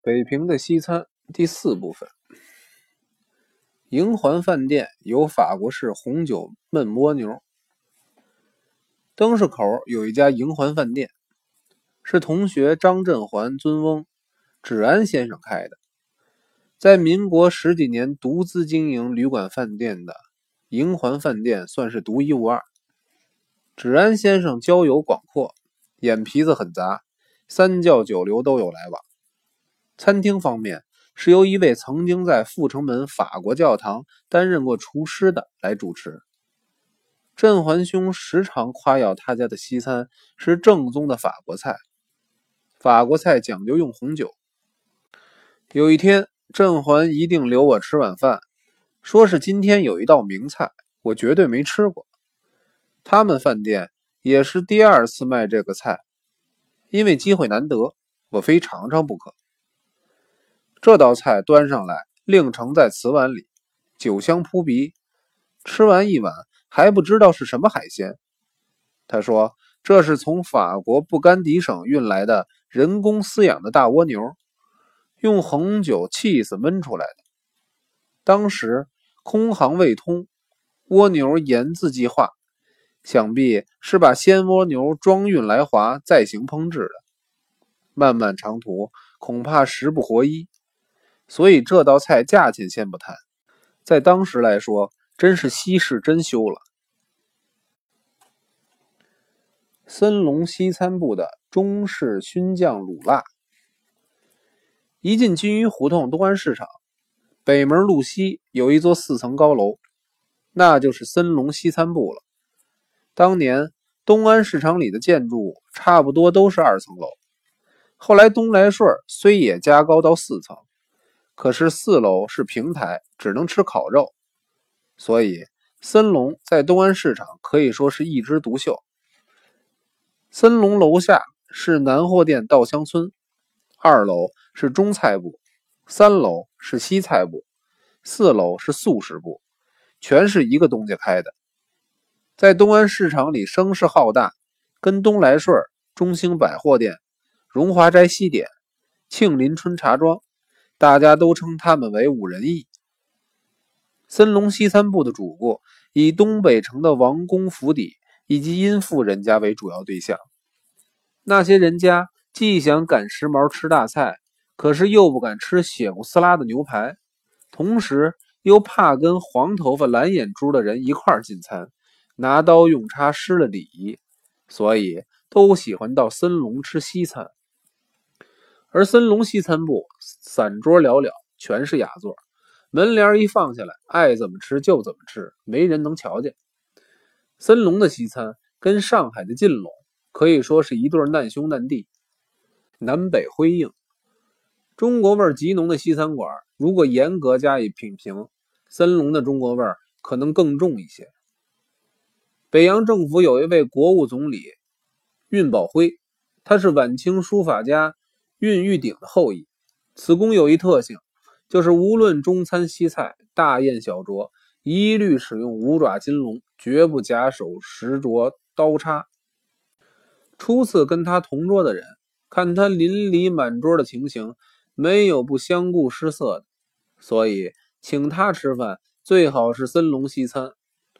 北平的西餐第四部分。营环饭店有法国式红酒焖蜗牛。灯市口有一家营环饭店，是同学张振环尊翁芷安先生开的。在民国十几年独资经营旅馆饭店的营环饭店算是独一无二。芷安先生交友广阔，眼皮子很杂，三教九流都有来往。餐厅方面。是由一位曾经在阜成门法国教堂担任过厨师的来主持。振环兄时常夸耀他家的西餐是正宗的法国菜，法国菜讲究用红酒。有一天，振环一定留我吃晚饭，说是今天有一道名菜，我绝对没吃过。他们饭店也是第二次卖这个菜，因为机会难得，我非尝尝不可。这道菜端上来，另盛在瓷碗里，酒香扑鼻。吃完一碗，还不知道是什么海鲜。他说：“这是从法国布干迪省运来的人工饲养的大蜗牛，用红酒气死焖出来的。当时空行未通，蜗牛盐字计划，想必是把鲜蜗牛装运来华，再行烹制的。漫漫长途，恐怕食不活衣。”所以这道菜价钱先不谈，在当时来说，真是稀世珍馐了。森龙西餐部的中式熏酱卤腊，一进金鱼胡同东安市场，北门路西有一座四层高楼，那就是森龙西餐部了。当年东安市场里的建筑差不多都是二层楼，后来东来顺虽也加高到四层。可是四楼是平台，只能吃烤肉，所以森龙在东安市场可以说是一枝独秀。森龙楼下是南货店稻香村，二楼是中菜部，三楼是西菜部，四楼是素食部，全是一个东家开的。在东安市场里声势浩大，跟东来顺、中兴百货店、荣华斋西点、庆林春茶庄。大家都称他们为五仁义。森龙西餐部的主顾以东北城的王公府邸以及殷富人家为主要对象。那些人家既想赶时髦吃大菜，可是又不敢吃血不撕拉的牛排，同时又怕跟黄头发蓝眼珠的人一块进餐，拿刀用叉失了礼仪，所以都喜欢到森龙吃西餐。而森龙西餐部散桌寥寥，全是雅座，门帘一放下来，爱怎么吃就怎么吃，没人能瞧见。森龙的西餐跟上海的晋龙可以说是一对难兄难弟，南北辉映。中国味极浓的西餐馆，如果严格加以品评，森龙的中国味可能更重一些。北洋政府有一位国务总理运宝辉，他是晚清书法家。运玉鼎的后裔，此公有一特性，就是无论中餐西菜、大宴小酌，一律使用五爪金龙，绝不假手拾着刀叉。初次跟他同桌的人，看他邻里满桌的情形，没有不相顾失色的，所以请他吃饭最好是森龙西餐，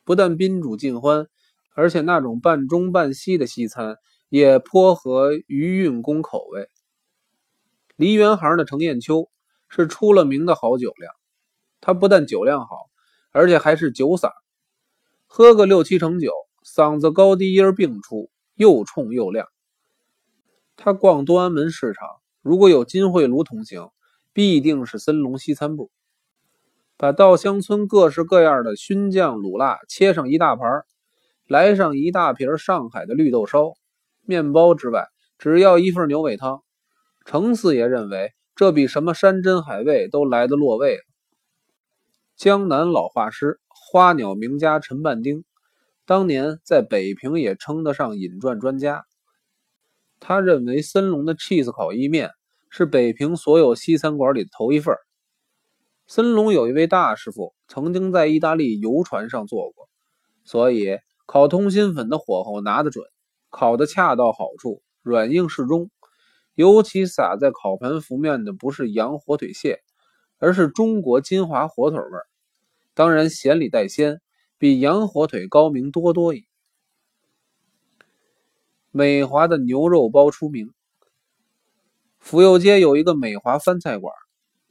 不但宾主尽欢，而且那种半中半西的西餐也颇合余运公口味。梨园行的程砚秋是出了名的好酒量，他不但酒量好，而且还是酒嗓，喝个六七成酒，嗓子高低音并出，又冲又亮。他逛东安门市场，如果有金惠炉同行，必定是森龙西餐部，把稻香村各式各样的熏酱卤腊切上一大盘，来上一大瓶上海的绿豆烧，面包之外，只要一份牛尾汤。程四爷认为，这比什么山珍海味都来得落味了。江南老画师、花鸟名家陈半丁，当年在北平也称得上引传专家。他认为森龙的 cheese 烤意面是北平所有西餐馆里的头一份。森龙有一位大师傅，曾经在意大利游船上做过，所以烤通心粉的火候拿得准，烤得恰到好处，软硬适中。尤其撒在烤盘浮面的不是羊火腿蟹，而是中国金华火腿味儿。当然，咸里带鲜，比羊火腿高明多多矣。美华的牛肉包出名。府右街有一个美华饭菜馆，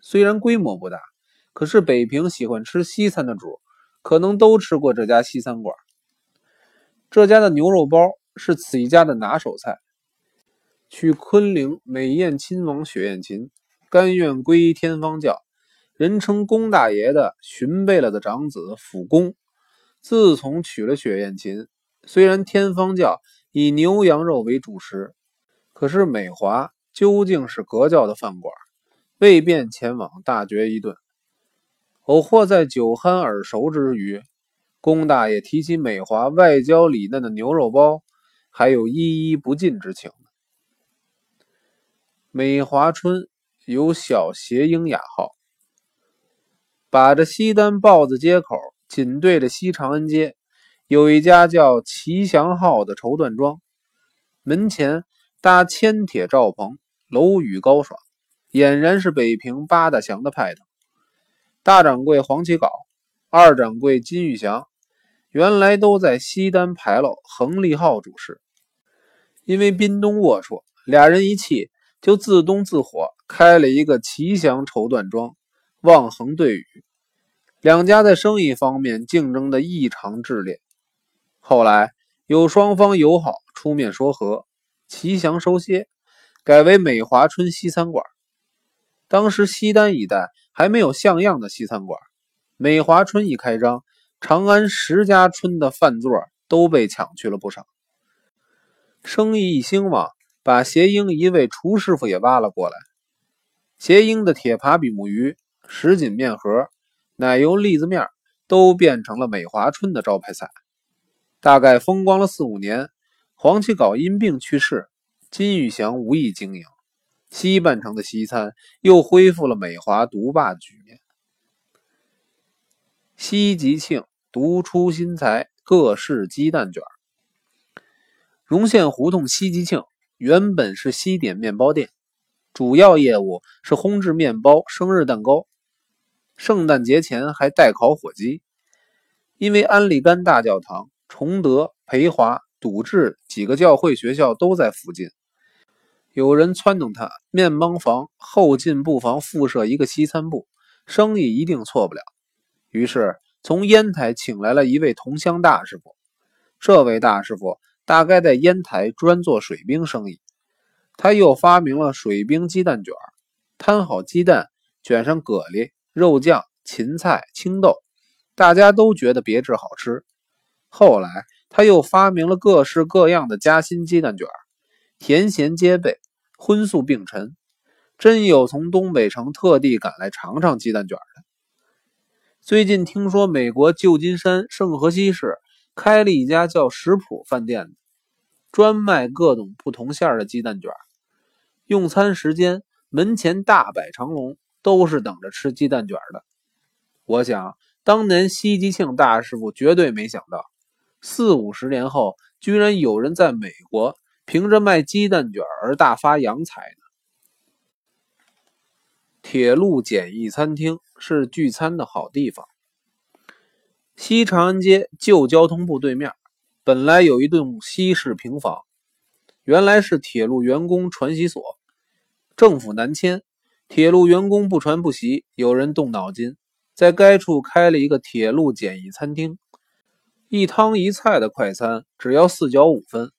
虽然规模不大，可是北平喜欢吃西餐的主，可能都吃过这家西餐馆。这家的牛肉包是此一家的拿手菜。去昆陵美艳亲王雪艳琴，甘愿皈依天方教，人称龚大爷的寻贝勒的长子辅公，自从娶了雪艳琴，虽然天方教以牛羊肉为主食，可是美华究竟是格教的饭馆，未便前往大嚼一顿。偶或在酒酣耳熟之余，龚大爷提起美华外焦里嫩的牛肉包，还有依依不尽之情。美华春有小谐音雅号，把着西单豹子街口紧对着西长安街，有一家叫奇祥号的绸缎庄，门前搭铅铁罩棚，楼宇高爽，俨然是北平八大祥的派头。大掌柜黄启镐，二掌柜金玉祥，原来都在西单牌楼恒利号主事，因为滨东龌龊，俩人一气。就自东自火开了一个奇祥绸缎庄，望恒对语，两家在生意方面竞争的异常炽烈。后来有双方友好出面说和，奇祥收歇，改为美华春西餐馆。当时西单一带还没有像样的西餐馆，美华春一开张，长安十家春的饭座都被抢去了不少，生意一兴旺。把谐英一位厨师傅也挖了过来。谐英的铁扒比目鱼、什锦面盒、奶油栗子面都变成了美华春的招牌菜。大概风光了四五年，黄启杲因病去世，金玉祥无意经营西半城的西餐，又恢复了美华独霸的局面。西吉庆独出心裁，各式鸡蛋卷。荣县胡同西吉庆。原本是西点面包店，主要业务是烘制面包、生日蛋糕，圣诞节前还代烤火鸡。因为安利甘大教堂、崇德、培华、笃志几个教会学校都在附近，有人撺掇他面包房后进不妨附设一个西餐部，生意一定错不了。于是从烟台请来了一位同乡大师傅，这位大师傅。大概在烟台专做水兵生意，他又发明了水兵鸡蛋卷儿，摊好鸡蛋，卷上蛤蜊、肉酱、芹菜、青豆，大家都觉得别致好吃。后来他又发明了各式各样的夹心鸡蛋卷儿，甜咸皆备，荤素并陈，真有从东北城特地赶来尝尝鸡蛋卷的。最近听说美国旧金山圣荷西市。开了一家叫食谱饭店，专卖各种不同馅的鸡蛋卷。用餐时间，门前大摆长龙，都是等着吃鸡蛋卷的。我想，当年西吉庆大师傅绝对没想到，四五十年后，居然有人在美国凭着卖鸡蛋卷而大发洋财呢。铁路简易餐厅是聚餐的好地方。西长安街旧交通部对面，本来有一栋西式平房，原来是铁路员工传习所。政府南迁，铁路员工不传不习，有人动脑筋，在该处开了一个铁路简易餐厅，一汤一菜的快餐只要四角五分，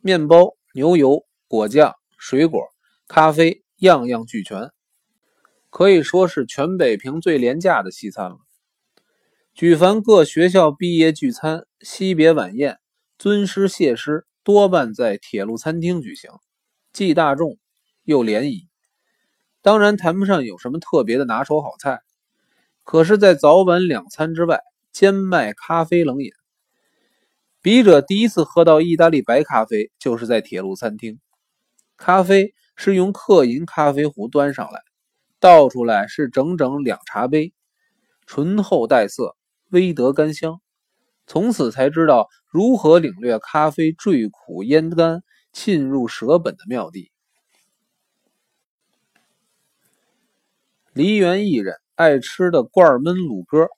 面包、牛油、果酱、水果、咖啡，样样俱全，可以说是全北平最廉价的西餐了。举凡各学校毕业聚餐、惜别晚宴、尊师谢师，多半在铁路餐厅举行，既大众又联谊。当然谈不上有什么特别的拿手好菜，可是，在早晚两餐之外，兼卖咖啡冷饮。笔者第一次喝到意大利白咖啡，就是在铁路餐厅。咖啡是用刻银咖啡壶端上来，倒出来是整整两茶杯，醇厚带涩。威德干香，从此才知道如何领略咖啡坠苦烟干沁入舌本的妙地。梨园艺人爱吃的罐焖卤鸽。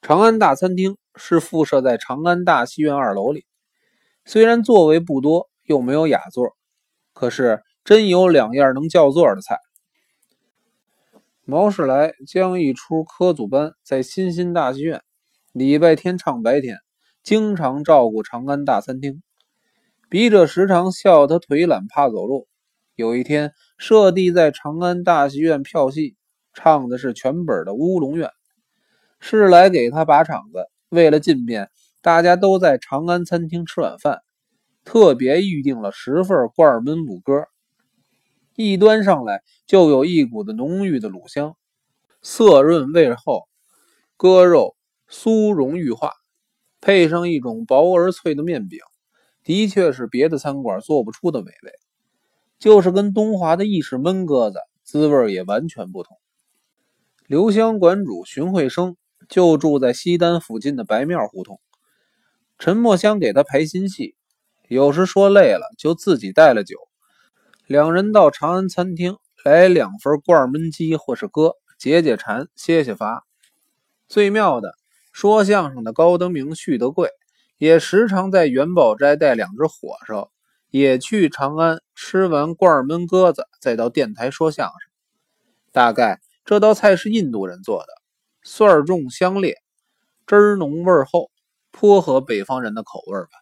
长安大餐厅是附设在长安大戏院二楼里，虽然座位不多，又没有雅座，可是真有两样能叫座的菜。毛世来将一出科组班在新兴大戏院，礼拜天唱白天，经常照顾长安大餐厅。笔者时常笑他腿懒怕走路。有一天，舍弟在长安大戏院票戏，唱的是全本的《乌龙院》。是来给他把场子，为了进便，大家都在长安餐厅吃晚饭，特别预定了十份罐焖卤鸽。一端上来，就有一股子浓郁的卤香，色润味厚，鸽肉酥溶欲化，配上一种薄而脆的面饼，的确是别的餐馆做不出的美味。就是跟东华的意式焖鸽子，滋味也完全不同。留香馆主荀慧生就住在西单附近的白庙胡同，陈默香给他排新戏，有时说累了，就自己带了酒，两人到长安餐厅来两份罐焖鸡或是鸽，解解馋，歇歇乏。最妙的，说相声的高登明、徐德贵也时常在元宝斋带两只火烧。也去长安吃完罐焖鸽子，再到电台说相声。大概这道菜是印度人做的，蒜重香烈，汁儿浓味厚，颇合北方人的口味吧。